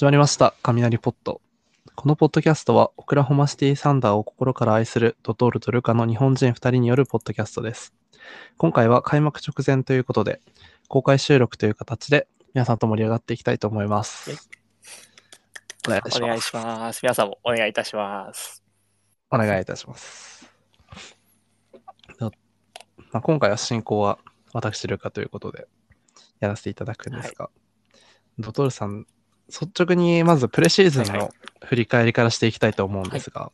始まりました。雷ポット。このポッドキャストは、オクラホマシティサンダーを心から愛するドトールとルカの日本人2人によるポッドキャストです。今回は開幕直前ということで、公開収録という形で、皆さんと盛り上がっていきたいと思います。お願いします。お願いします。皆さんもお願いいたします。お願いいたします。まあ、今回は進行は私ルカということでやらせていただくんですが、ドトールさん、率直にまずプレシーズンのはいはい。振り返りからしていきたいと思うんですが、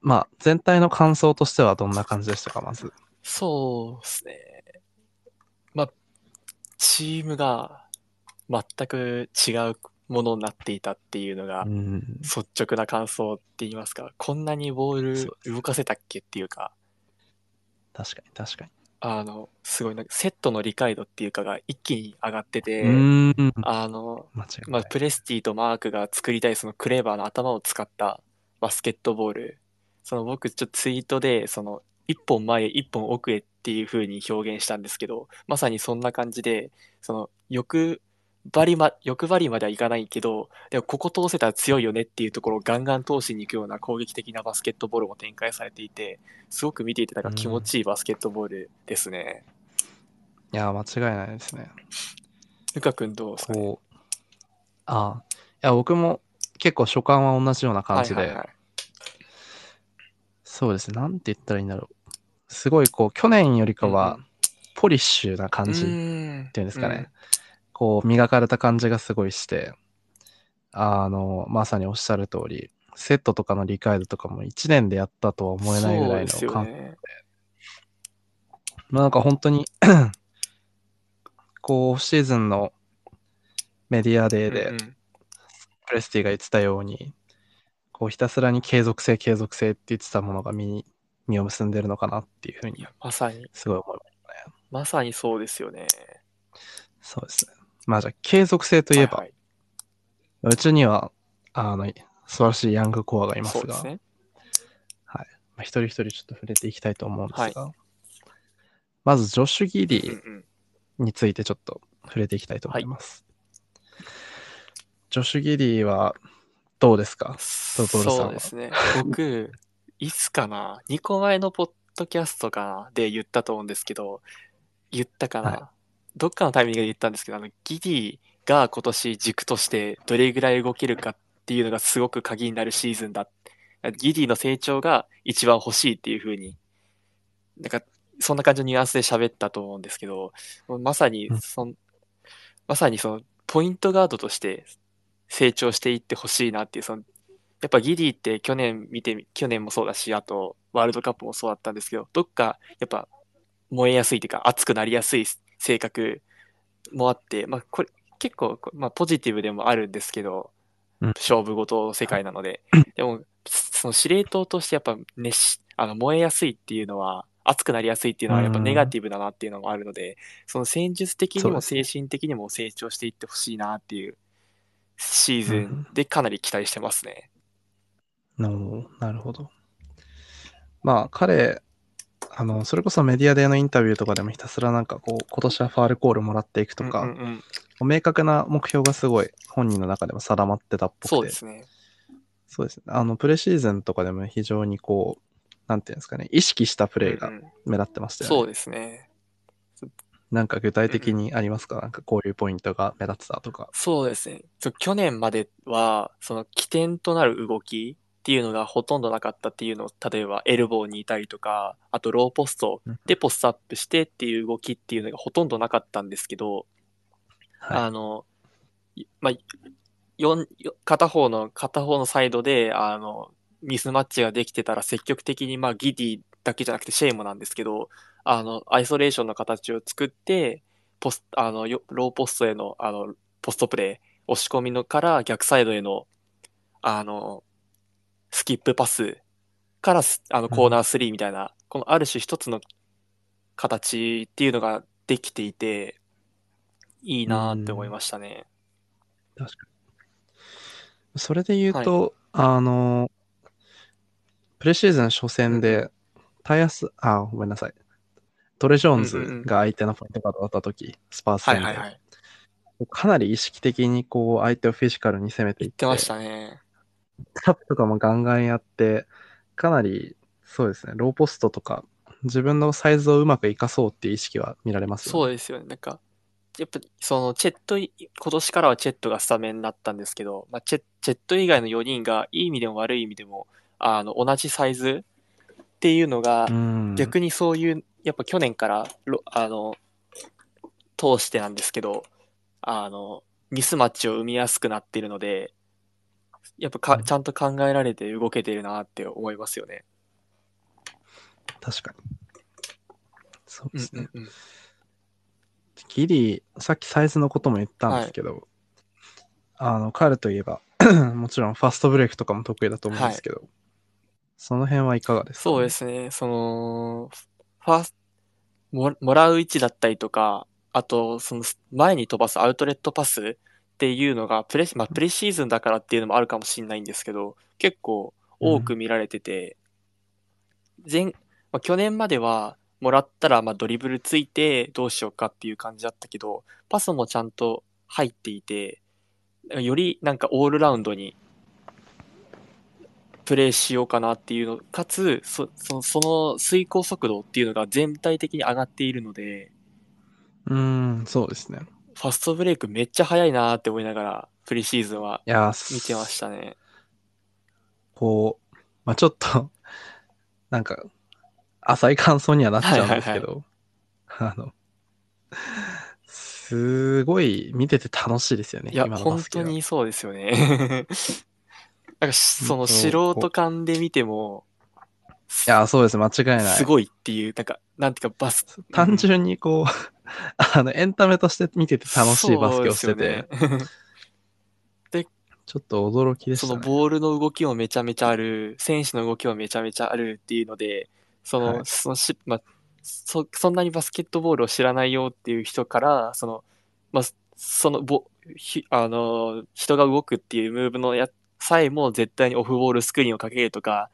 まあ全体の感想としてはどんな感じでしたか、まず。そうですね。まあ、チームが全く違うものになっていたっていうのがうん。率直な感想って言いますか、こんなにボール動かせたっけっていうか、確かに確かあの、すごいなんかセットの理解度っていうかが一気に上がってて。あの、まあ。プレスティとマークが作りたいそのクレーバーな頭を使ったバスケットボール。その僕ちょっとツイートで、その一本前へ一本奥へっていう風に表現したんですけど、まさにそんな感じで、その欲張りま、欲張りまではいかないけど、でもここ通せたら強いよねっていうところをガンガン通しに行くような攻撃的なバスケットボールも展開されていて、すごく見ていてなんか気持ちいいバスケットボールですね。いや、間違いないですね。ルカ君どうですかね？ああ、いや、僕も結構所感は同じような感じで、はいはいはいそうですね、なんて言ったらいいんだろう。すごいこう、去年よりかうんうはん、ポリッシュな感じっていうんですかね。こう、磨かれた感じがすごいして、あの、まさにおっしゃる通り、セットとかの理解度とかも1年でやったとは思えないぐらいのそうですよ感ね。まあなんか本当に こう、オフシーズンのメディアデーで、うんうんプレスティが言ってたように、こうひたすらに継続性、継続性って言ってたものが身に、実を結んでるのかなっていうふうにまさに、すごい思います。まさにそうですよね。そうですね。まあじゃあ、継続性といえば、はいはうちには、あの、素晴らしいヤングコアがいい、ますが、すね。まあ、一人一人ちょっと触れていきたいと思うんですが、まず、ジョッシュ・ギリーについてちょっと触れていきたいと思います。ジョッシュ・ギリーはどうですか？そうですね。僕、いつかな、2個前のポッドキャストかな？で言ったと思うんですけど、言ったかな、はどっかのタイミングで言ったんですけど、あの、ギディが今年軸としてどれぐらい動けるかっていうのがすごく鍵になるシーズンだ。ギディの成長が一番欲しいっていう風に、なんか、そんな感じのニュアンスで喋ったと思うんですけど、まさにうんそん、まさにその、ポイントガードとして成長していってほしいなっていう、その、やっぱギディって去年見てみ、去年もそうだし、あとワールドカップもそうだったんですけど、どっかやっぱ燃えやすいっていうか熱くなりやすい性格もあって、まあこれ結構、まあポジティブでもあるんですけど、うん。勝負事の世界なので、でもその司令塔としてやっぱ熱し、あの燃えやすいっていうのは、熱くなりやすいっていうのはやっぱうんネガティブだなっていうのもあるので、その戦術的にも精神的にも成長していってほしいなっていうシーズンでかなり期待してますね。のなるほど。まあ、彼、あの、それこそメディアでのインタビューとかでもひたすらなんかこう、今年はファールコールもらっていくとか、うんうんうん明確な目標がすごい本人の中でも定まってたっぽくて、そうですね。そうですね。あの、プレシーズンとかでも非常にこう、なんていうんですかね、意識したプレーがうんうん目立ってましたよね。そうですね。なんか具体的にありますか、なんかこういうポイントが目立ってたとか。そうですね。去年までは、その起点となる動きっていうのがほとんどなかったっていうのを、例えばエルボーにいたりとか、あとローポストうん。でポストアップしてっていう動きっていうのがほとんどなかったんですけど、はあの、いまあ、片方の、片方のサイドで、あの、ミスマッチができてたら積極的に、まあ、ギディだけじゃなくてシェイもなんですけど、あの、アイソレーションの形を作って、ポス、あの、よローポストへの、あの、ポストプレー、押し込みのから逆サイドへの、あの、スキップパスからス、あの、コーナー3みたいな、このある種一つの形っていうのができていて、いいなーって思いましたね。い。確かに。それで言うと、あの、プレシーズン初戦うで、タイヤス、あ、ごめんなさい。トレ・ジョーンズうんうんうんが相手のポイントガードだった時、スパース戦で、はいはいはい。かなり意識的にこう相手をフィジカルに攻めていっ、てましたね。タップとかもガンガンやって、かなりそうですね、ローポストとか自分のサイズをうまく活かそうっていう意識は見られますよね。そうですよね。なんか、やっぱ、その、チェットい、今年からはチェットがスタメンになったんですけど、まあ、チェチェット以外の4人が、いい意味でも悪い意味でも、あの、同じサイズっていうのが、うん。逆にそういう、やっぱ去年からろ、あの、通してなんですけど、あの、ミスマッチを生みやすくなっているので、やっぱか、うんちゃんと考えられて動けてるなって思いますよね。確かに。そううんですね。うんうん。ギリ、さっきサイズのことも言ったんですけど、あの、彼といえば、もちろんファストブレイクとかも得意だと思うんですけど、その辺はいかがですか、そうで。すね。その、ファースももらう位置だったりとか、あと、その前に飛ばすアウトレットパスっていうのがプレ、まあ、プレシーズンだからっていうのもあるかもしれないんですけど、結構多く見られてて、前、まあ、去年まではもらったらまあドリブルついてどうしようかっていう感じだったけど、パスもちゃんと入っていて、よりなんかオールラウンドにプレイしようかなっていうの、かつ、そそのその遂行速度っていうのが全体的に上がっているので、うーん、そうですね。ファストブレイクめっちゃ速いなーって思いながら、プリシーズンはいや見てましたね。こう、まあちょっと、なんか、浅い感想にはなっちゃうんですけど、あの、すごい見てて楽しいですよね、いや、本当にそうですよね。なんかし、その素人感で見ても、いや、そうです、間違いない。すごいっていう、なんか、なんていうか、バス。単純にこう、あの、エンタメとして見てて楽しいバスケをしてて、でね。ちょっと驚きでしたね。そのボールの動きもめちゃめちゃある、選手の動きもめちゃめちゃあるっていうので、その、はい。そのし、まあ、そ、そんなにバスケットボールを知らないよっていう人から、その、まあ、その、ぼ、ひ、あの、人が動くっていうムーブのや、さえも絶対にオフボールスクリーンをかけるとか、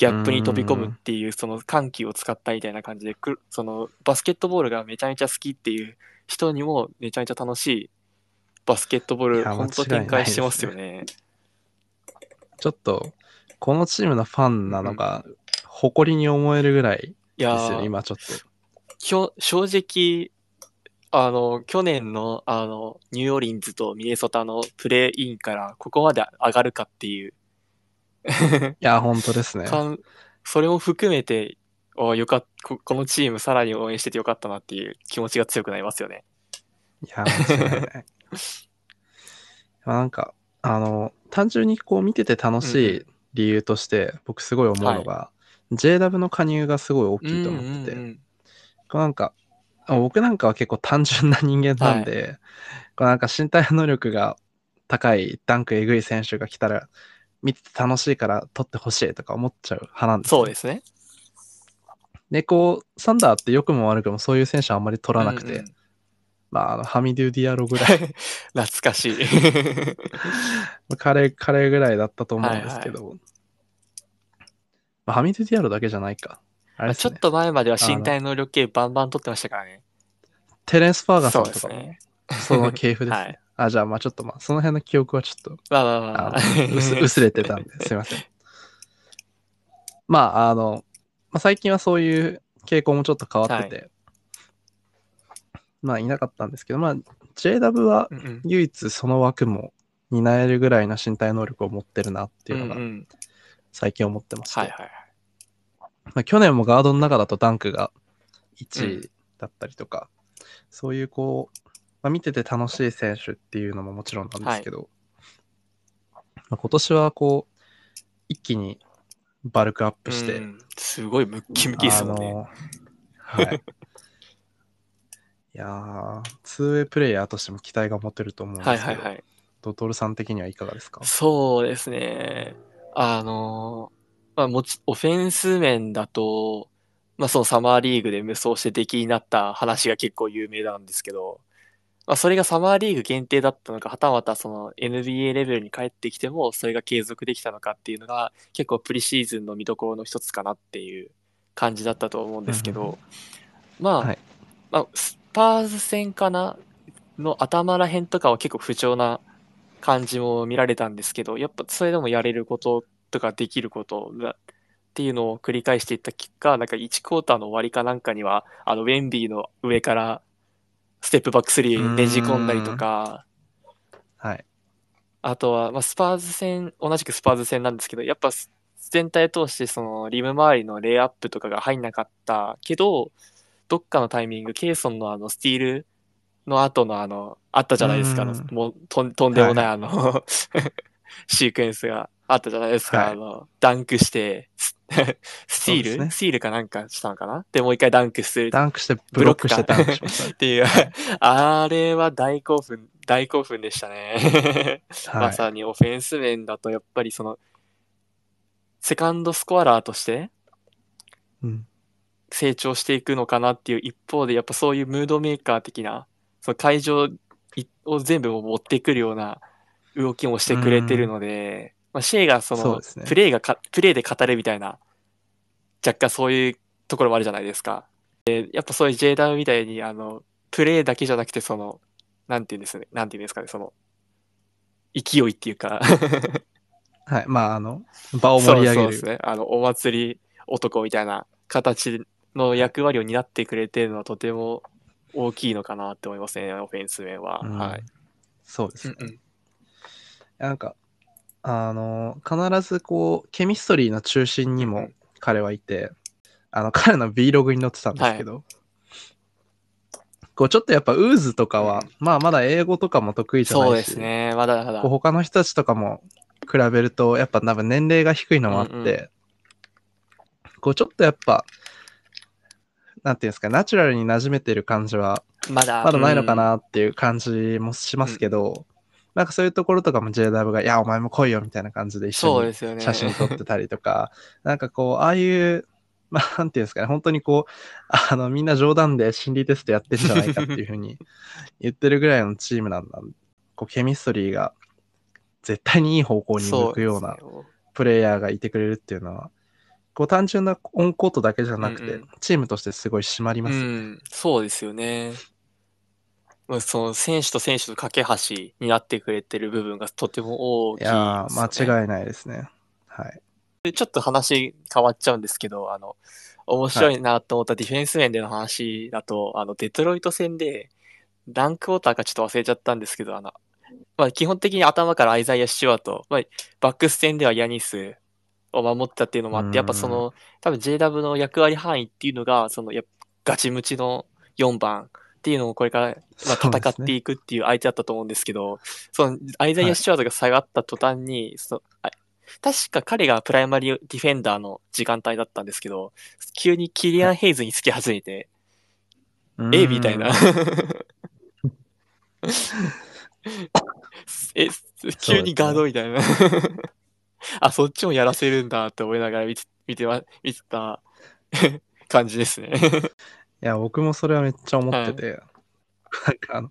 ギャップに飛び込むっていう、その緩急を使ったみたいな感じで、くその、バスケットボールがめちゃめちゃ好きっていう人にもめちゃめちゃ楽しいバスケットボール、本当展開してますよね。ちょっと、このチームのファンなのが、誇りに思えるぐらいですよね、ー今ちょっと。きょ正直、あの、去年の、あの、ニューオーリンズとミネソタのプレーインからここまで上がるかっていう、いや、本当ですね。かんそれも含めて、およかっここのチームさらに応援しててよかったなっていう気持ちが強くなりますよね。いや、間違いない。まあなんか、あの、単純にこう見てて楽しい理由として、僕すごい思うのが、JW の加入がすごい大きいと思ってて、うんうんうんこうなんか、あ僕なんかは結構単純な人間なんで、こうなんか身体能力が高い、ダンクえぐい選手が来たら、見てて楽しいから取ってほしいとか思っちゃう派なんですよそうですね。で、こう、サンダーって良くも悪くもそういう選手はあんまり取らなくて、うんうんまあ、あの、ハミドゥ・ディアロぐらい、懐かしい。彼、彼ぐらいだったと思うんですけど、まあ、ハミドゥ・ディアロだけじゃないか。あれねちょっ。と前までは身体能力系バンバン取ってましたからね。テレンス・ファーガソそうンとかも、ですね。その系譜ですね。はいあ、じゃあ、まあちょっとまあ、その辺の記憶はちょっと、まあまあまあ。あの薄薄れてたんで、すいません。まあ、あの、まあ、最近はそういう傾向もちょっと変わってて、まあ、いなかったんですけど、まあ、JW はうんうん。唯一その枠も担えるぐらいの身体能力を持ってるなっていうのがうんうん。最近思ってまして、はいはいはい。まあ、去年もガードの中だとダンクが1位だったりとか、そういうこう、まあ、見てて楽しい選手っていうのももちろんなんですけど、まあ、今年はこう、一気にバルクアップして、うんすごいムッキムキですもんね。はい。いやー、ツーウェイプレイヤーとしても期待が持てると思うんですけど、はいはいはい。ドトールさん的にはいかがですか？そうですね。あの、まあもち、オフェンス面だと、まあそのサマーリーグで無双して出来になった話が結構有名なんですけど、まあそれがサマーリーグ限定だったのか、はたまたその NBA レベルに帰ってきてもそれが継続できたのかっていうのが結構プリシーズンの見どころの一つかなっていう感じだったと思うんですけど、まあ、はい。まあ、スパーズ戦かなの頭らへんとかは結構不調な感じも見られたんですけど、やっぱそれでもやれることとかできることがっていうのを繰り返していった結果、なんか1クォーターの終わりかなんかには、あの、ウェンビーの上からステップバック3ねじ込んだりとか、はい。あとは、まあ、スパーズ戦、同じくスパーズ戦なんですけど、やっぱ全体通してそのリム周りのレイアップとかが入んなかったけど、どっかのタイミング、ケイソンのあのスティールの後のあの、あったじゃないですか、もうとんとんでもないはあの、シークエンスがあったじゃないですか、はい。あの、ダンクして、ススティール、ね。スティールかなんかしたのかな？で、もう一回ダンクする。ダンクして、ブロックしてダンクしまし っていう、あれは大興奮、大興奮でしたね。まい。さにオフェンス面だと、やっぱりその、セカンドスコアラーとしてうん。成長していくのかなっていう一方で、やっぱそういうムードメーカー的な、その会場いを全部持ってくるような動きもしてくれてるので、まあ、シェイがそのそうですねプレーがか、プレーで語るみたいな、若干そういうところもあるじゃないですか。でやっぱそういう J ダウンみたいに、あの、プレーだけじゃなくて、その、なんていうんですね、なんていうんですかね、その、勢いっていうか、はい。まあ、あの、場を盛り上げる。そうそうですね。あの、お祭り男みたいな形の役割を担ってくれてるのはとても大きいのかなって思いますね、オフェンス面は。うんはい。そうですね。なんか、あの、必ずこう、ケミストリーの中心にも彼はいて、あの、彼の Vlog に載ってたんですけど、こう、ちょっとやっぱ、ウーズとかは、うんまあ、まだ英語とかも得意じゃないし、そうですね。まだまだこう。他の人たちとかも比べると、やっぱ多分年齢が低いのもあって、うんうんこう、ちょっとやっぱ、なんていうんですか、ナチュラルに馴染めてる感じは、まだ。まだないのかうんなっていう感じもしますけど、なんかそういうところとかも JW が、いや、お前も来いよみたいな感じで一緒にそうですよね。写真撮ってたりとか、なんかこう、ああいう、まあ、なんていうんですかね、本当にこう、あの、みんな冗談で心理テストやってんじゃないかっていうふうに 言ってるぐらいのチームなんだ。こう、ケミストリーが絶対にいい方向に向くようなプレイヤーがいてくれるっていうのは、こう、単純なオンコートだけじゃなくて、うんうんチームとしてすごい締まりますよね。うん、そうですよね。まあその選手と選手の架け橋になってくれてる部分がとても大きいいですよね間違いないですね。はい。でちょっと話変わっちゃうんですけど、あの、面白いなと思ったディフェンス面での話だと、あの、デトロイト戦で、何クォーターかちょっと忘れちゃったんですけど、あの、まあ、基本的に頭からアイザイア・シュワート、まあ、バックス戦ではヤニスを守ってたっていうのもあっうんて、やっぱその、多分 JW の役割範囲っていうのが、その、やっぱガチムチの4番っていうのをこれから、まあ、戦っていくっていう相手だったと思うんですけど、その、アイザイア・シュワートが下がった途端に、そのあ確か彼がプライマリーディフェンダーの時間帯だったんですけど、急にキリアン・ヘイズにつき始めて、えみたいな。え、急にガードみたいな。あ、そっちもやらせるんだって思いながら見て、見てま、見てた感じですね。いや、僕もそれはめっちゃ思ってて、なんかあの、い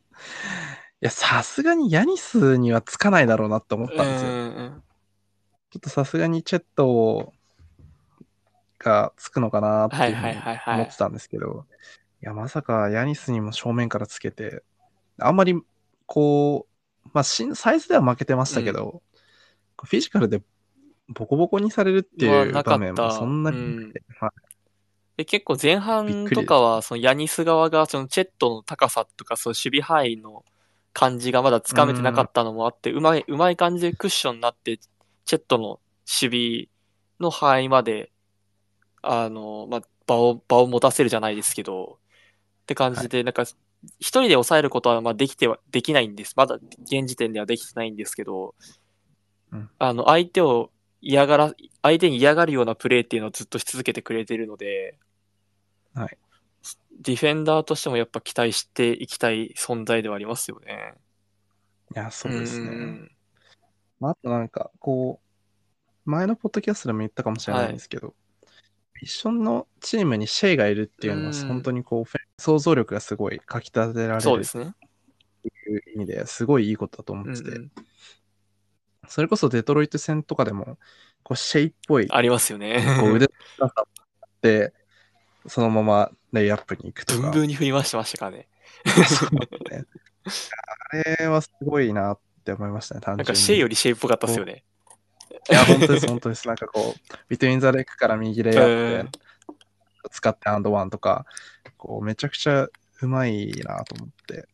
や、さすがにヤニスにはつかないだろうなって思ったんですよ。うんちょっとさすがにチェットがつくのかなっていうふうにはいはいはいはい思ってたんですけど、いや、まさかヤニスにも正面からつけて、あんまりこう、まあ、しサイズでは負けてましたけど、フィジカルでボコボコにされるっていう場面もそんなになくて、はいで結構前半とかは、そのヤニス側が、そのチェットの高さとか、その守備範囲の感じがまだつかめてなかったのもあって、うまい、うまい感じでクッションになって、チェットの守備の範囲まで、あの、まあ、場を、場を持たせるじゃないですけど、って感じで、なんか、一人で抑えることは、まあ、できては、できないんです。まだ、現時点ではできてないんですけど、うん。あの、相手を嫌がら、相手に嫌がるようなプレーっていうのをずっとし続けてくれてるので、はい。ディフェンダーとしてもやっぱ期待していきたい存在ではありますよね。いや、そうですね。んまあ、あとなんか、こう、前のポッドキャストでも言ったかもしれないんですけど、一緒のチームにシェイがいるっていうのは、うん本当にこう、想像力がすごいかき立てられるっそうですね。ていう意味ですごいいいことだと思ってて、うんうんそれこそデトロイト戦とかでも、こう、シェイっぽい、ありますよね。こう腕の高さをって、そのままレイアップに行くとか。に振り回してましたからね。そうねあれはすごいなって思いましたね、単純に。なんかシェイよりシェイっぽかったっすよね。いや、本当です、本当です。なんかこう、 between the leg から右レイアッうんプで使ってアンドワンとか、こう、めちゃくちゃうまいなと思って。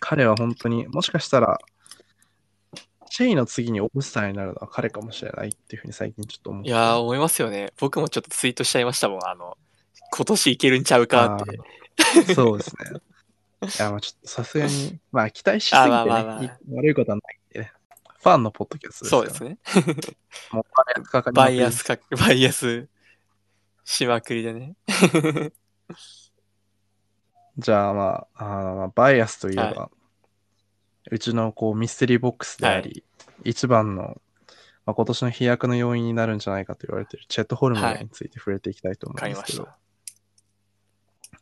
彼は本当に、もしかしたら、シェイの次にオブスターになるのは彼かもしれないっていうふうに最近ちょっと思って。いやー、思いますよね。僕もちょっとツイートしちゃいましたもん。あの、今年いけるんちゃうかって。そうですね。いや、まあちょっとさすがに、まあ期待しすぎてね、あまあまあまあい悪いことはないんでね。ファンのポッドキャストですからそうですね。もうバイアスかバイアスか、バイアスしまくりでね。じゃあまあ、あのまあバイアスといえば、はうちのこうミステリーボックスであり、一番の、まあ、今年の飛躍の要因になるんじゃないかと言われているチェット・ホルムはいについて触れていきたいと思うんですけど、買い。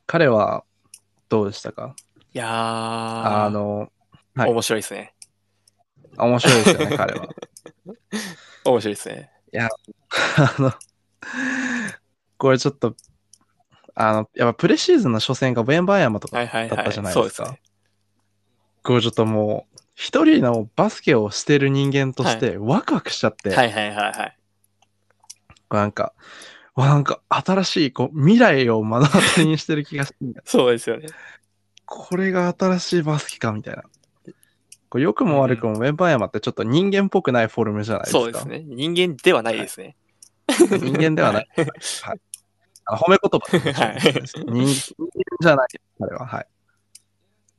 彼はどうでしたか？いやー、あの、はい面白いですね。面白いですよね、彼は。面白いですね。あの、これちょっと、あの、やっぱプレシーズンの初戦がウェンバーヤマとかはいはいはい。だったじゃないですか。そうですね。ちょっともう、一人のバスケをしてる人間としてワクワクしちゃって、はいはいはいはい。なんか、わなんか新しいこう未来を目の当たりにしてる気がして、そうですよね。これが新しいバスケかみたいな。これ良くも悪くもウェンバーヤマってちょっと人間っぽくないフォルムじゃないですか。そうですね。人間ではないですね。人間ではない。はい。あ褒め言葉はい人間じゃない、彼は。はい。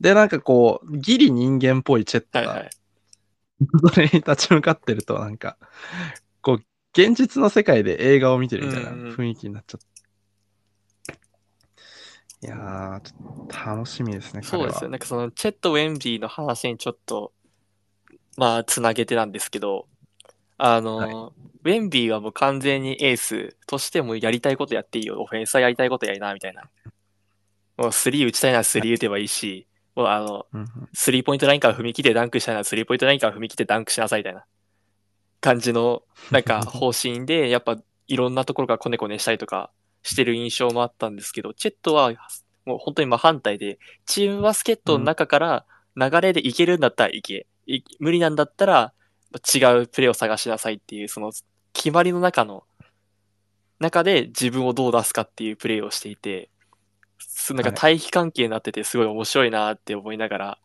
で、なんかこう、ギリ人間っぽいチェットが、はいはい。それに立ち向かってると、なんか、こう、現実の世界で映画を見てるみたいな雰囲気になっちゃって。いやー、ちょっと楽しみですね。そうですよ。なんかその、チェット・ウェンビーの話にちょっと、まあ、つなげてなんですけど、あの、ウェンビーはもう完全にエースとしてもやりたいことやっていいよ。オフェンスはやりたいことやりな、みたいな。もうスリー打ちたいならスリー打てばいいし、もうあの、スリーポイントラインから踏み切ってダンクしたいならスリーポイントラインから踏み切ってダンクしなさいみたいな感じのなんか 方針で、やっぱいろんなところがコネコネしたりとかしてる印象もあったんですけど、チェットはもう本当に真反対で、チームバスケットの中から流れでいけるんだったらいけ、い無理なんだったら違うプレーを探しなさいっていう、その決まりの中の中で自分をどう出すかっていうプレーをしていて、すなんかはい対比関係になっててすごい面白いなって思いながら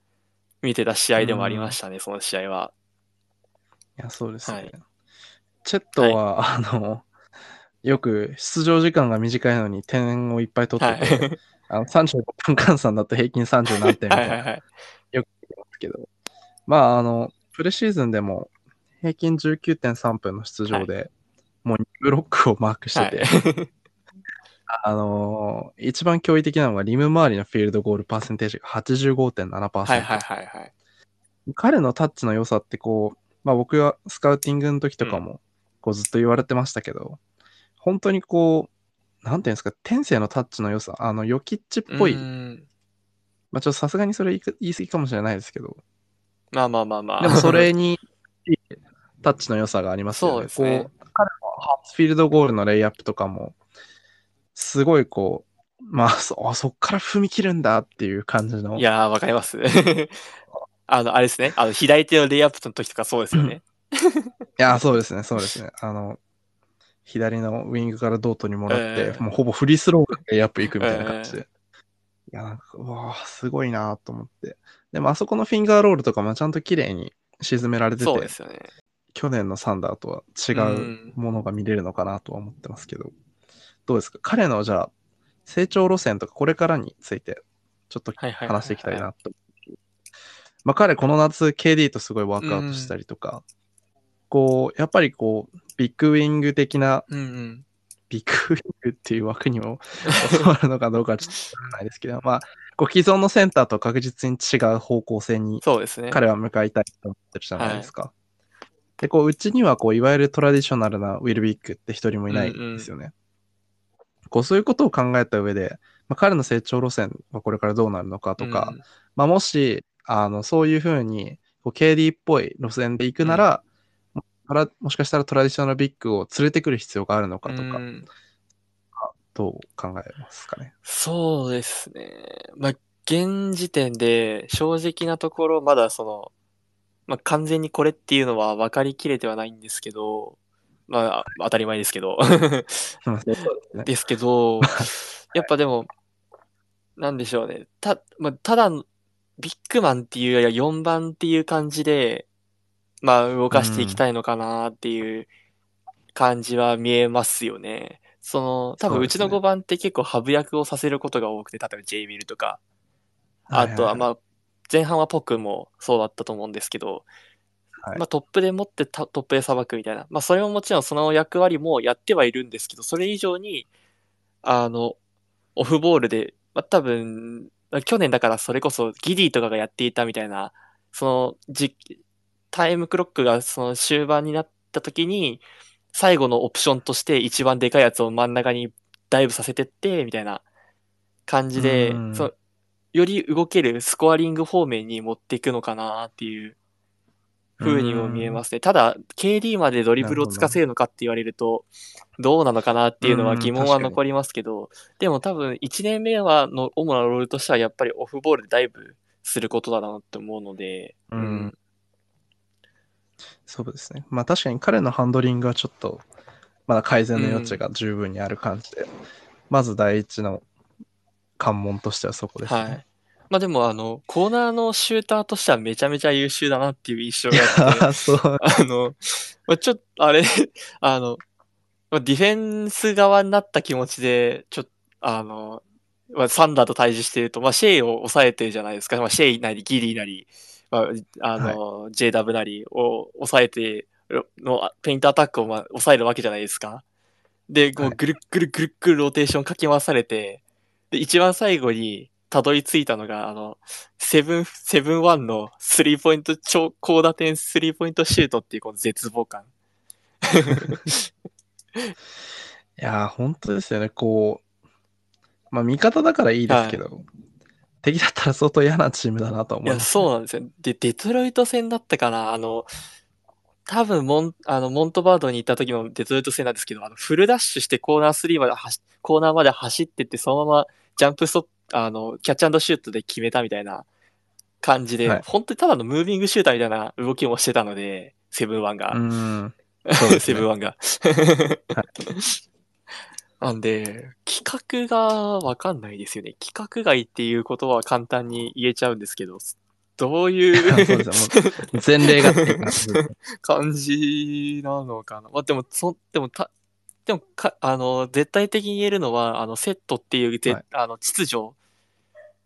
見てた試合でもありましたね、その試合は。いや、そうですね。はいチェットは、あの、よく出場時間が短いのに点をいっぱい取はい。ってて、あの35分換算だと平均30何点みたいなはいはいはい。ですけど、まあ、あの、プレシーズンでも平均19.3分の出場で、もう2ブロックをマークしてはて、い。あのー一番驚異的なのがリム周りのフィールドゴールパーセンテージが85.7%。はいはいはいはい。彼のタッチの良さってこう、まあ僕がスカウティングの時とかもこうずっと言われてましたけど、本当にこう、なんていうんですか、天性のタッチの良さ、あの、ヨキッチっぽい、うんまあちょっとさすがにそれ言い言い過ぎかもしれないですけど、まあまあまあまあ。でもそれにタッチの良さがありますよね。そうですねこう、彼の初フィールドゴールのレイアップとかも、すごいこう、まあ そ、あそっから踏み切るんだっていう感じの。いやー、わかります。あの、あれですね。あの、左手のレイアップの時とかそうですよね。いや、そうですね、そうですね。あの、左のウィングからドートにもらって、ええもうほぼフリースローがレイアップ行くみたいな感じで。いや、なんか、うわあすごいなと思って。でも、あそこのフィンガーロールとかもちゃんと綺麗に沈められててそうで、すよね。去年のサンダーとは違うものが見れるのかなとは思ってますけど、どうですか？彼のじゃあ、成長路線とかこれからについて、ちょっとはいはいはいはい。話していきたいなと。まあ彼この夏 KD とすごいワークアウトしたりとか、こう、やっぱりこう、ビッグウィング的な、うんうん。ビッグウィングっていう枠にも 収まるのかどうかはちょっとわからないですけど、まあ、こう既存のセンターと確実に違う方向性にそうですね。彼は向かいたいと思ってるじゃないですか。で、こう、うちにはこう、いわゆるトラディショナルなウィルビッグって一人もいないんですよね。こう、そういうことを考えた上で、まあ、彼の成長路線はこれからどうなるのかとか、うんまあ、もし、あの、そういうふうに、こう、KD っぽい路線で行くなら、トラもしかしたらトラディショナルビッグを連れてくる必要があるのかとか、うんどう考えますかね。そうですね。まあ、現時点で正直なところまだその、まあ、完全にこれっていうのは分かりきれてはないんですけど、まあ、当たり前ですけど。ですけど、やっぱでも、なんでしょうね。た、まあ、ただ、ビッグマンっていうよりは4番っていう感じで、まあ、動かしていきたいのかなっていう感じは見えますよね。その、多分うちの5番って結構ハブ役をさせることが多くて、例えば J ミルとか、あとはまあ、前半はポクもそうだったと思うんですけど、はいまあトップで持ってたトップでさばくみたいな。まあそれももちろんその役割もやってはいるんですけど、それ以上に、あの、オフボールで、まあ多分、去年だからそれこそギディとかがやっていたみたいな、そのじ、タイムクロックがその終盤になった時に、最後のオプションとして一番でかいやつを真ん中にダイブさせてって、みたいな感じでう、んそのより動けるスコアリング方面に持っていくのかなっていう風にも見えますね。ただ、KD までドリブルをつかせるのかって言われると、どうなのかなっていうのは疑問は残りますけど、でも多分1年目はの主なロールとしてはやっぱりオフボールでダイブすることだなって思うので、うんそうですね。まあ確かに彼のハンドリングはちょっと、まだ改善の余地が十分にある感じで、まず第一の関門としてはそこですね。はい。まあでもあの、コーナーのシューターとしてはめちゃめちゃ優秀だなっていう印象があって、あ そう。あの、まあちょっと、あれ、あの、まあディフェンス側になった気持ちで、ちょっと、あの、まあ、サンダーと対峙してると、まあ、シェイを抑えてるじゃないですか。まあ、シェイなり、ギディなり、まあ、あの、JW なりを抑えての、ペイントアタックをまあ抑えるわけじゃないですか。で、こうはいぐるっぐるぐるっぐるローテーションかき回されて、で、一番最後にたどり着いたのが、あの、 seven、seven one のスリーポイント、超高打点スリーポイントシュートっていうこの絶望感。いやー、本当ですよね。こう、まあ味方だからいいですけど、敵だったら相当嫌なチームだなと思います。そうなんですよ。で、デトロイト戦だったかなあの、多分モン、あの、モントバードに行った時のデトロイト戦なんですけど、あの、フルダッシュしてコーナー3まで走、コーナーまで走ってって、そのままジャンプストップ、あの、キャッチアンドシュートで決めたみたいな感じで、はい本当にただのムービングシューターみたいな動きもしてたので、セブンワンが。ね セブンワンが。なんで、企画がわかんないですよね。規格外っていうことは簡単に言えちゃうんですけど、どうい そう前例がっていう感じなのかな。まあ、でも、そ、でも、た、でもか、あの、絶対的に言えるのは、あの、セットっていうぜ、はいあの、秩序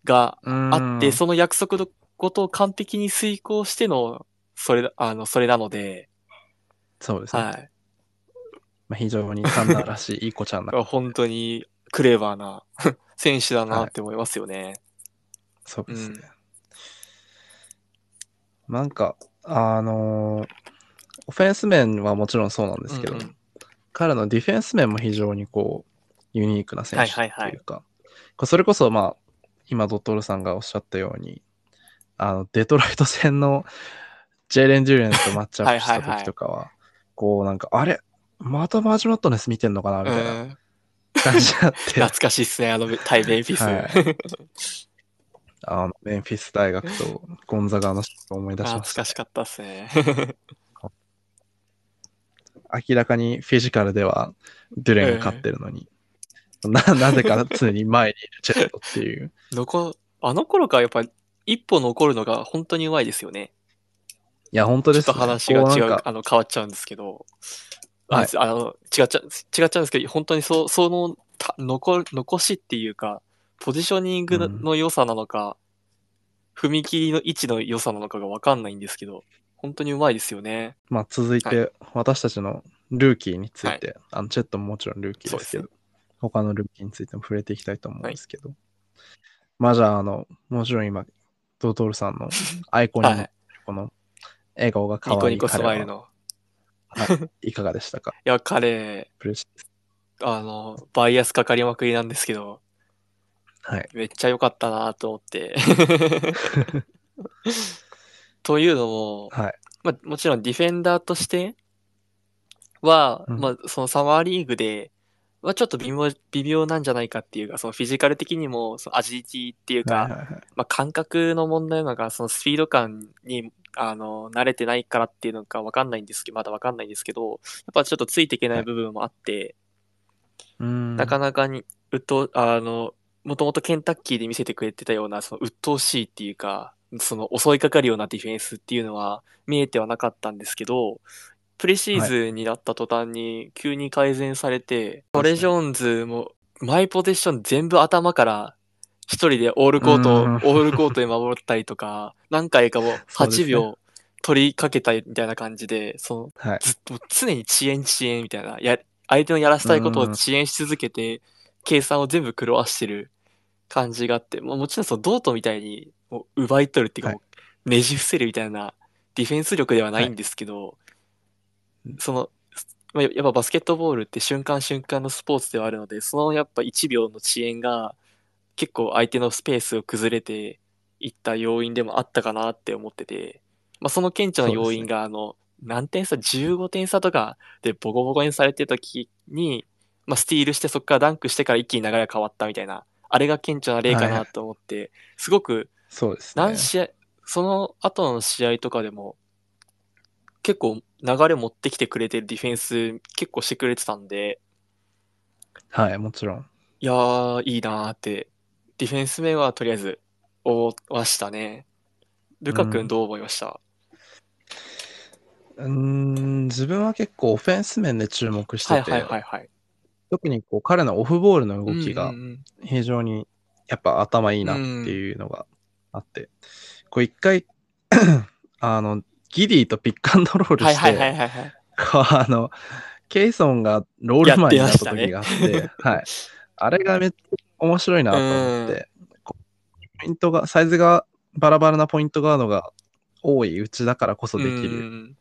があって、その約束のことを完璧に遂行しての、それ、あの、それなので、そうですね。はい。まあ、非常にサンダーらしいいい子ちゃんな。本当にクレバーな 選手だなって思いますよね。そうですね。うんなんか、あのーオフェンス面はもちろんそうなんですけど、うんうん彼のディフェンス面も非常にこう、ユニークな選手とはいはいはいいうか、これそれこそまあ、今ドットールさんがおっしゃったように、あの、デトロイト戦のジェイレン・デューレンとマッチアップした はいはいはい時とかは、こうなんか、あれまたマージ・マットネス見てんのかな？みたいなうん感じになって、懐かしいっすね、あの、対ベンフィス。はいあの、メンフィス大学とゴンザガの思い出し懐ましたか。しかったっすね。明らかにフィジカルではドゥレンが勝ってるのに、ななぜか常に前にいるチェットっていう。残、あの頃からやっぱ一歩残るのが本当にうまいですよね。いや、本当ちょっとですね。話が違う、あの、変わっちゃうんですけど。あ、はいあの、違っちゃ、違っちゃうんですけど、本当にそう、その、た残、残しっていうか、ポジショニングの良さなのか、踏み切りの位置の良さなのかがわかんないんですけど、本当にうまいですよね。まあ続いて、私たちのルーキーについて、あの、チェットももちろんルーキーですけど、他のルーキーについても触れていきたいと思うんですけど、まあじゃあ、あの、もちろん今、ドトールさんの アイコンにこの笑顔が可愛いニコニコスマイルの。いかがでしたか？いや、彼、あの、バイアスかかりまくりなんですけど、はい。めっちゃ良かったなと思って。というのも、はい。まあ、もちろんディフェンダーとしては、うんまあ、そのサマーリーグで、はちょっと微妙、微妙なんじゃないかっていうか、そのフィジカル的にも、そのアジリティっていうか、はいはいはい。まあ、感覚の問題なのか、そのスピード感に、あの、慣れてないからっていうのかわかんないんですけど、まだわかんないんですけど、やっぱちょっとついていけない部分もあって、うん。なかなかに、うっと、あの、もともとケンタッキーで見せてくれてたような、その鬱陶しいっていうか、その襲いかかるようなディフェンスっていうのは見えてはなかったんですけど、プレシーズンになった途端に急に改善されて、トレ・ジョーンズもマイポゼッション全部頭から一人でオールコート、うん。オールコートで守ったりとか、何回かも8そうですね。秒取りかけたみたいな感じで、そのはい。ずっと常に遅延遅延みたいな、や、相手のやらせたいことを遅延し続けて、計算を全部狂わしてる感じがあって、もうもちろんそのドートみたいにもう奪い取るっていうか、はい。もうねじ伏せるみたいなディフェンス力ではないんですけど、その、まあやっぱバスケットボールって瞬間瞬間のスポーツではあるので、そのやっぱ1秒の遅延が結構相手のスペースを崩れていった要因でもあったかなって思ってて、まあ、その顕著な要因が、あの、何点差 ?15 点差とかでボコボコにされてた時に、まあ、スティールしてそこからダンクしてから一気に流れが変わったみたいな、あれが顕著な例かはいはないと思って、すごくそうですね。何試合、その後の試合とかでも、結構流れ持ってきてくれてるディフェンス結構してくれてたんで、はい、もちろん。いやー、いいなーって、ディフェンス面はとりあえず思いましたね。ルカうん。君どう思いました、うーん、自分は結構オフェンス面で注目してて、はいはいはいはい。特にこう彼のオフボールの動きがうんうんうん。非常にやっぱ頭いいなっていうのがあって、こう一回、あの、ギディとピックアンドロールして、はいはいはいはいはい。こうあの、ケイソンがロールマンになった時があって、はい。あれがめっちゃ面白いなと思って、ポイントが、サイズがバラバラなポイントガードが多いうちだからこそできる。ん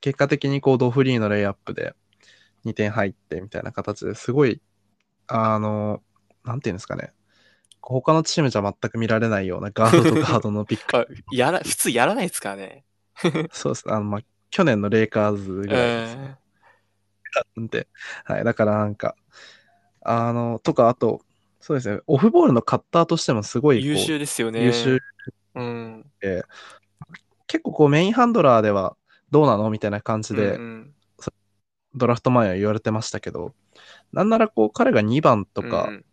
結果的にこうドフリーのレイアップで2点入ってみたいな形ですごい、あの、なんていうんですかね。他のチームじゃ全く見られないようなガードとガードのピック。ま あやら、普通やらないですからね。そうです。あの、まあ、去年のレイカーズぐうらいですね。ん。で、はい。だからなんか、あの、とか、あと、そうですね、オフボールのカッターとしてもすごい優秀ですよね。優秀うん。で、結構こうメインハンドラーではどうなのみたいな感じで、うんうんドラフト前は言われてましたけど、なんならこう彼が2番とかうん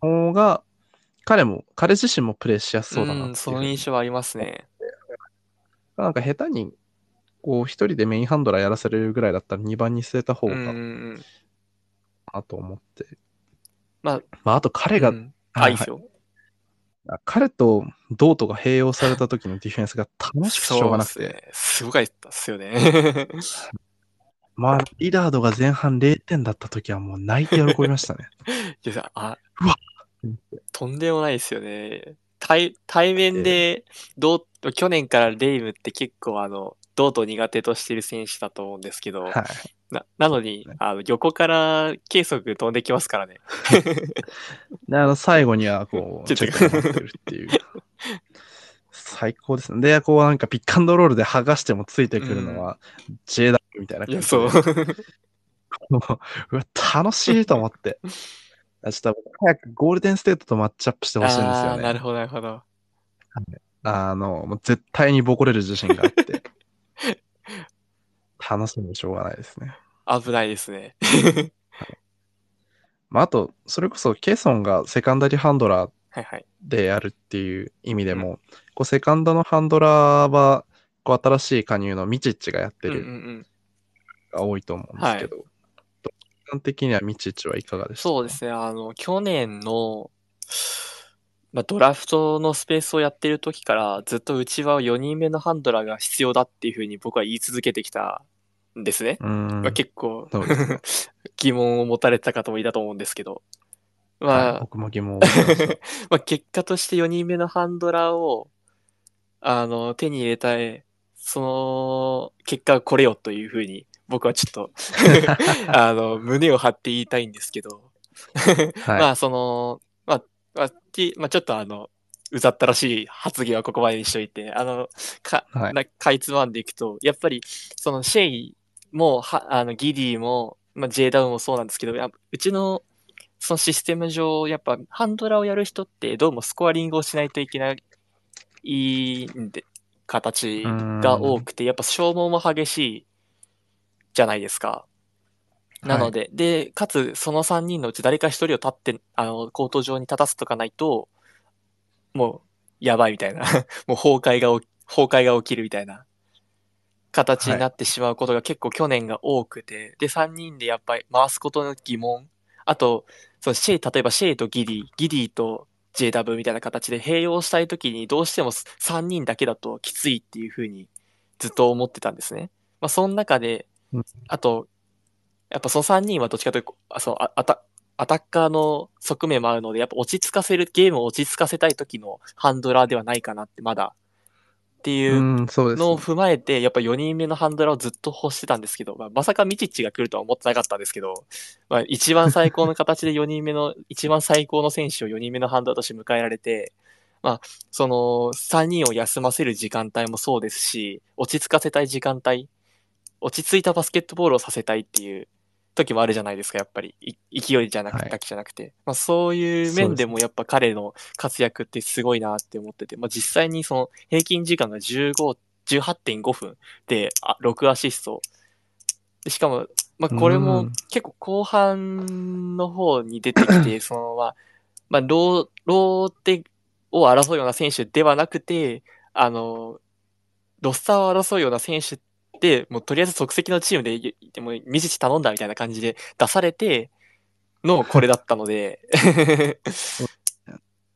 方が、彼も、彼自身もプレイしやすそうだなっていううん、その印象はありますね。なんか下手に、こう一人でメインハンドラーやらせるぐらいだったら2番に据えた方うんがうんうん。なと思って。まあ、まあ、あと彼が、うんあ、はいいいですよ。彼とドートが併用された時のディフェンスが楽しくてしょうがなくて、すね。すごかったっすよね。まあ、リラードが前半0点だった時はもう泣いて喜びましたね。いやあうわとんでもないですよね。対対面で、どう去年からレイムって結構あの、ドート苦手としてる選手だと思うんですけど、はい。ななのに、あの横から計測飛んできますからね。で、あの、最後にはこう、ちょっと待ってるっていう。最高ですね。で、こうなんかピックアンドロールで剥がしてもついてくるのは、JW みたいな感じで。そう。もううわ、楽しいと思って。あちょっと早くゴールデンステートとマッチアップしてほしいんですよね。なるほど、なるほど。あの、もう絶対にボコれる自信があって。楽しみでしょうがないですね。危ないですね。まあ、あと、それこそケイソンがセカンダリーハンドラーはいはい。でやるっていう意味でも、こうセカンドのハンドラーは、こう新しい加入のミチッチがやってるうん。が多いと思うんですけど、一般的にはミチッチはいかがでしたか？そうですね。あの、去年の、まあ、ドラフトのスペースをやってる時から、ずっとうちは4人目のハンドラーが必要だっていうふうに僕は言い続けてきたんですね。まあ、結構 疑問を持たれた方もいたと思うんですけど。まあ、はい、僕も疑問 まあ、結果として4人目のハンドラーを、あの、手に入れたい、その、結果がこれよというふうに、僕はちょっと、あの、胸を張って言いたいんですけど、はい。まあ、その、まあ、まあ、きまあ、ちょっとあの、うざったらしい発言はここまでにしといて、あの、か、はい。なかいつまんでいくと、やっぱり、そのシェイも、は、あの、ギディも、まあ、JW もそうなんですけど、うちのそのシステム上、やっぱハンドラーをやる人ってどうもスコアリングをしないといけないんで、形が多くて、やっぱ消耗も激しいじゃないですか。なので、で、かつその3人のうち誰か1人を立って、あの、コート上に立たせとかないと、もう、やばいみたいな。もう崩壊が起き、崩壊が起きるみたいな形になってしまうことが結構去年が多くて、で、3人でやっぱり回すことの疑問、あと、そのシェイ、例えばシェイとギディ、ギディと JW みたいな形で併用したいときにどうしても3人だけだときついっていうふうにずっと思ってたんですね。まあ、その中でうん、あと、やっぱその3人はどっちかというと、あそうあアタアタッカーの側面もあるので、やっぱ落ち着かせる、ゲームを落ち着かせたい時のハンドラーではないかなって、まだ。っていうのをね。踏まえて、やっぱ4人目のハンドラーをずっと欲してたんですけど、まあ、まさかミチッチが来るとは思ってなかったんですけど、まあ、一番最高の形で4人目の、一番最高の選手を4人目のハンドラーとして迎えられて、まあ、その3人を休ませる時間帯もそうですし、落ち着かせたい時間帯、落ち着いたバスケットボールをさせたいっていう時もあるじゃないですか、やっぱり。い勢いじゃなくて、はいだけじゃなくて。まあ、そういう面でもやっぱ彼の活躍ってすごいなって思ってて、まあ、実際にその平均時間が15、18.5分であ6アシスト。でしかも、まあ、これうもん結構後半の方に出てきて、そのまあ、まあ、ロー、ローテを争うような選手ではなくて、あの、ロスターを争うような選手って、もうとりあえず即席のチームで、いでも、ミジチ頼んだみたいな感じで出されてのこれだったので、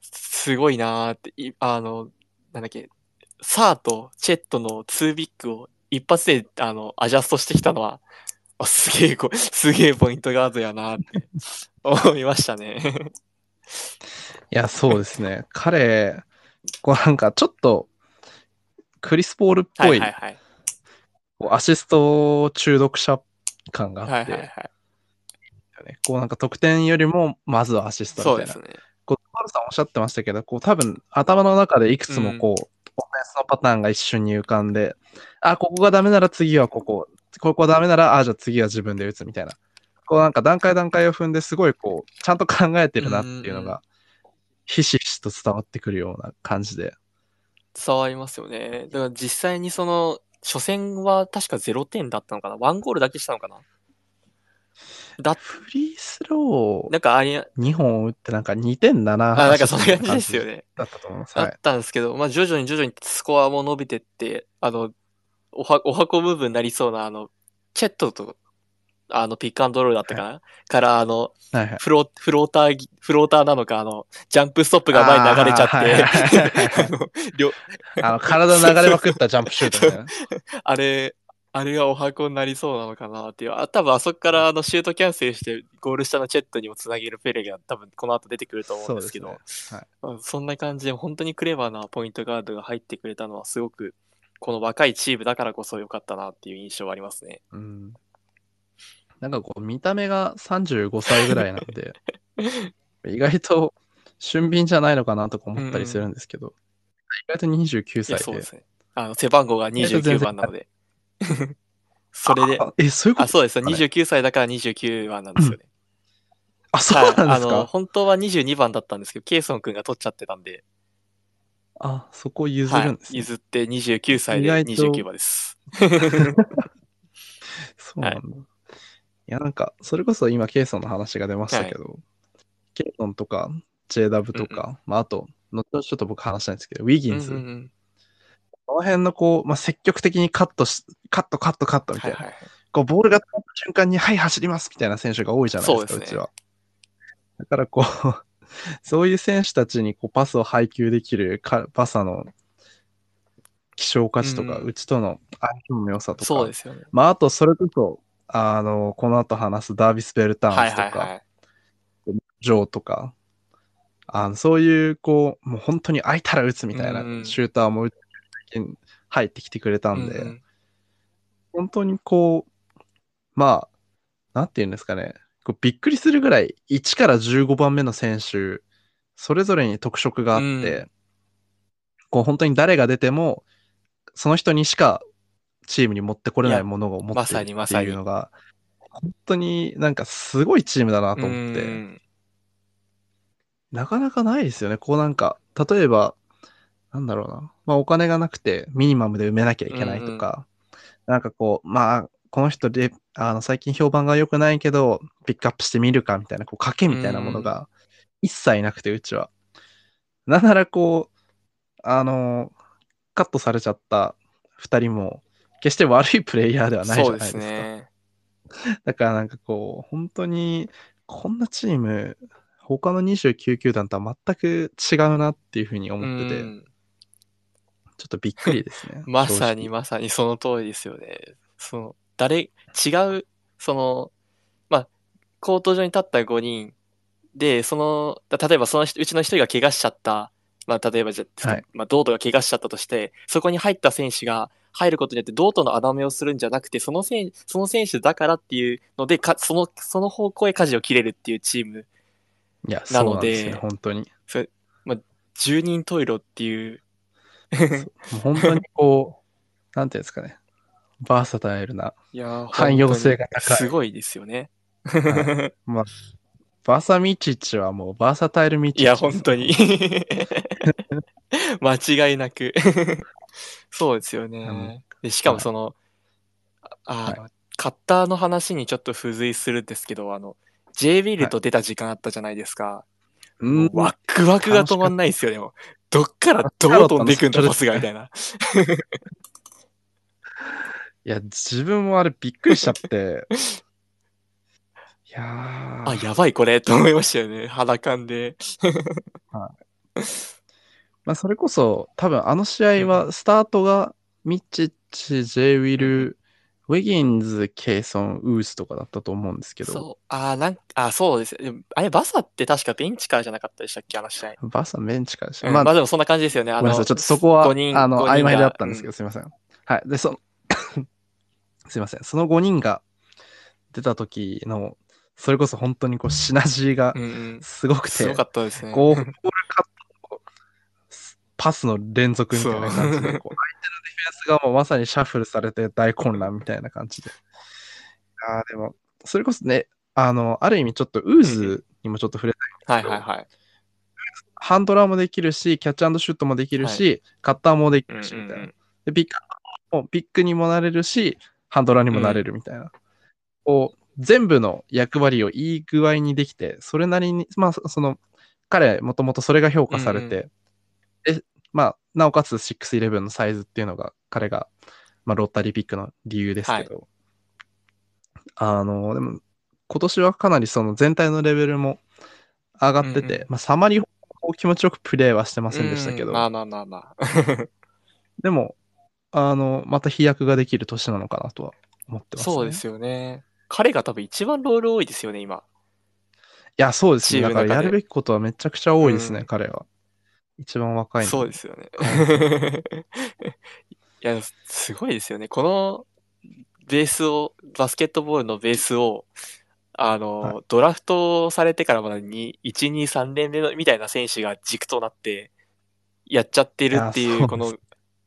すごいなーって、いあの、なんだっけ、サーとチェットの2ビッグを一発で、あの、アジャストしてきたのは、あすげえこ、すげえ ポイントガードやなーって 思いましたね。いや、そうですね。彼、こうなんかちょっと、クリス・ポールっはぽい、いはいはい。アシスト中毒者感がはいあって、はいはい。こうなんか得点よりも、まずはアシストみたいな。そうですね。こう、パルさんおっしゃってましたけど、こう多分頭の中でいくつもこう、オフェンスのパターンが一瞬に浮かんで、あ、ここがダメなら次はここ、ここダメなら、あ、じゃあ次は自分で打つみたいな。こうなんか段階段階を踏んですごいこう、ちゃんと考えてるなっていうのが、ひしひしと伝わってくるような感じで。伝わりますよね。だから実際にその、初戦は確か0点だったのかな？ワンゴールだけしたのかな？だ、フリースローなんかあり、あ、2本打ってなんか2点7なんかそんな感じですよね。だったと思います。あっはい。たんですけど、まあ徐々に徐々にスコアも伸びてって、あの、おは、お箱部分になりそうな、あの、チェットと、あの、ピックアンドロールだったかな、から、あの、はいはい。フロ、フローターぎ、フローターなのか、あの、ジャンプストップが前に流れちゃあーはいはいはいって、あの、体流れまくったジャンプシュートみたいな。あれ、あれがお箱になりそうなのかなっていう。あ多分あそこからあのシュートキャンセルしてゴール下のチェットにもつなげるペレが多分この後出てくると思うんですけど、ねはいまあそんな感じで本当にクレバーなポイントガードが入ってくれたのはすごくこの若いチームだからこそ良かったなっていう印象はありますね。うん。なんかこう、見た目が35歳ぐらいなんで、意外と俊敏じゃないのかなとか思ったりするんですけど、意外と29いや、歳で。そうですね。あの、背番号が29意外と全然番なので。それで、あえ、そういうこと？あ、そうです。あれ29歳だから29番なんですよね。あ、そうなんですはい。あの、か本当は22番だったんですけど、ケイソン君が取っちゃってたんで、あ、そこ譲はいるんですね。譲って29歳で意外と29番です。そうなんだ。いや、なんか、それこそ今、ケイソンの話が出ましたけど、ケイソンとか、JW とか、まあ、あと、後々ちょっと僕話したいんですけど、ウィギンズ、うんうんうん。この辺のこう、まあ、積極的にカットし、カット、カット、カットみたいな、はいはいはい。こう、ボールが飛んだ瞬間に、はい、走りますみたいな選手が多いじゃないですか、そうですね。ちは。だからこう、そういう選手たちにこうパスを配球できるかパサの希少価値とか、うん。うちとの相性の良さとか、そうですよね。まあ、あと、それこそ、あの、この後話すダービス・ベルタはいーンズとか、はいはい。ジョーとか、あのそういう、こう、もう本当に空いたら打つみたいなシューターも入ってきてくれたんで、うんうん。本当にこう、まあ、なんていうんですかね、こうびっくりするぐらい、1から15番目の選手、それぞれに特色があって、うん。こう本当に誰が出ても、その人にしかチームに持ってこれないものを持まってるっていうのが、本当になんかすごいチームだなと思って、うんなかなかないですよね。こうなんか、例えば、なんだろうな。まあお金がなくてミニマムで埋めなきゃいけないとか、なんかこう、まあ、この人で、あの、最近評判が良くないけど、ピックアップしてみるかみたいな、こう、賭けみたいなものが一切なくて、うちは。なんならこう、あの、カットされちゃった二人も、決して悪いプレイヤーではないじゃないですか。すね。だからなんかこう、本当に、こんなチーム、他の29球団とは全く違うなっていうふうに思ってて、うんちょっとびっくりですね。まさにまさにその通りですよね。その、誰、違う、その、まあ、コート上に立った5人で、その、た例えばその人うちの一人が怪我しちゃった、まあ、例えばじゃ、はいまあ、ドートが怪我しちゃったとして、そこに入った選手が入ることによって、ドートの穴埋めをするんじゃなくて、その選その選手だからっていうので、かその、その方向へ舵を切れるっていうチーム、なのそうなんですよね、で本当に。10人トイロっていう、本当にこう、なんていうんですかね、バーサタイルな、汎用性が高いすごいですよね。はいまあ、バーサミチッチはもうバーサタイルミチッチ。いや、本当に。間違いなく。そうですよね。でしかもその、ああの、カッターの話にちょっと付随するんですけど、あの、J ビルと出た時間あったじゃないですか。うん、ワクワクが止まんないですよね。もうどっからどう飛んでいくんだ、楽パスが、みたいな。いや、自分もあれびっくりしちゃって。いやーあ、やばいこれ、と思いましたよね。肌感で。まあ、それこそ、多分あの試合は、スタートがミッチッチ、ジェイ・ウィル、ウェギンズ、ケイソン、ウースとかだったと思うんですけど、そう。あー、なんあ、そうです。あれ、バサって確かベンチからじゃなかったでしたっけ、あの試合。バーサベンチからでした。うんまあ、まあでもそんな感じですよね。あのちょっとそこは、あの、曖昧であったんですけど、すいません。はい。で、その、すいません。その5人が出た時の、それこそ本当にこう、シナジーがうんうん。すごくて、すごかったですね。こう、ボールカット、パスの連続みたいな感じで、こう相手のディフェンスがもうまさにシャッフルされて大混乱みたいな感じで。ああ、でも、それこそね、あの、ある意味ちょっとウーズにもちょっと触れたい。はいはいはい。ハンドラーもできるし、キャッチシュートもできるし、カッターもできうんうんるし、みたいな。うんで、ピックもピックにもなれるし、ハンドラーにもなれるみたいな。こう、全部の役割をいい具合にできて、それなりに、まあ、そその、彼、もともとそれが評価されて、で、まあ、なおかつ611のサイズっていうのが、彼が、まあ、ロッタリーピックの理由ですけど、あの、でも、今年はかなりその全体のレベルも上がってて、うんうまあ、サマリ気持ちよくプレーはしてませんでしたけど、うんまあまあまあまあ。でも、あの、また飛躍ができる年なのかなとは思ってます、ね。そうですよね。彼が多分一番ロール多いですよね、今。いや、そうですね。だからやるべきことはめちゃくちゃ多いですね、うん彼は。一番若いの。そうですよね。いや、すごいですよね。このベースを、バスケットボールのベースを、あの、はドラフトされてからまだに1、2、3年目のみたいな選手が軸となって、やっちゃってるっていうこの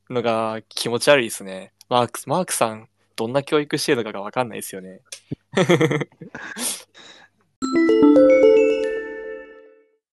のが気持ち悪いですね。マーク、マークさん、どんな教育してるのかがわかんないですよね。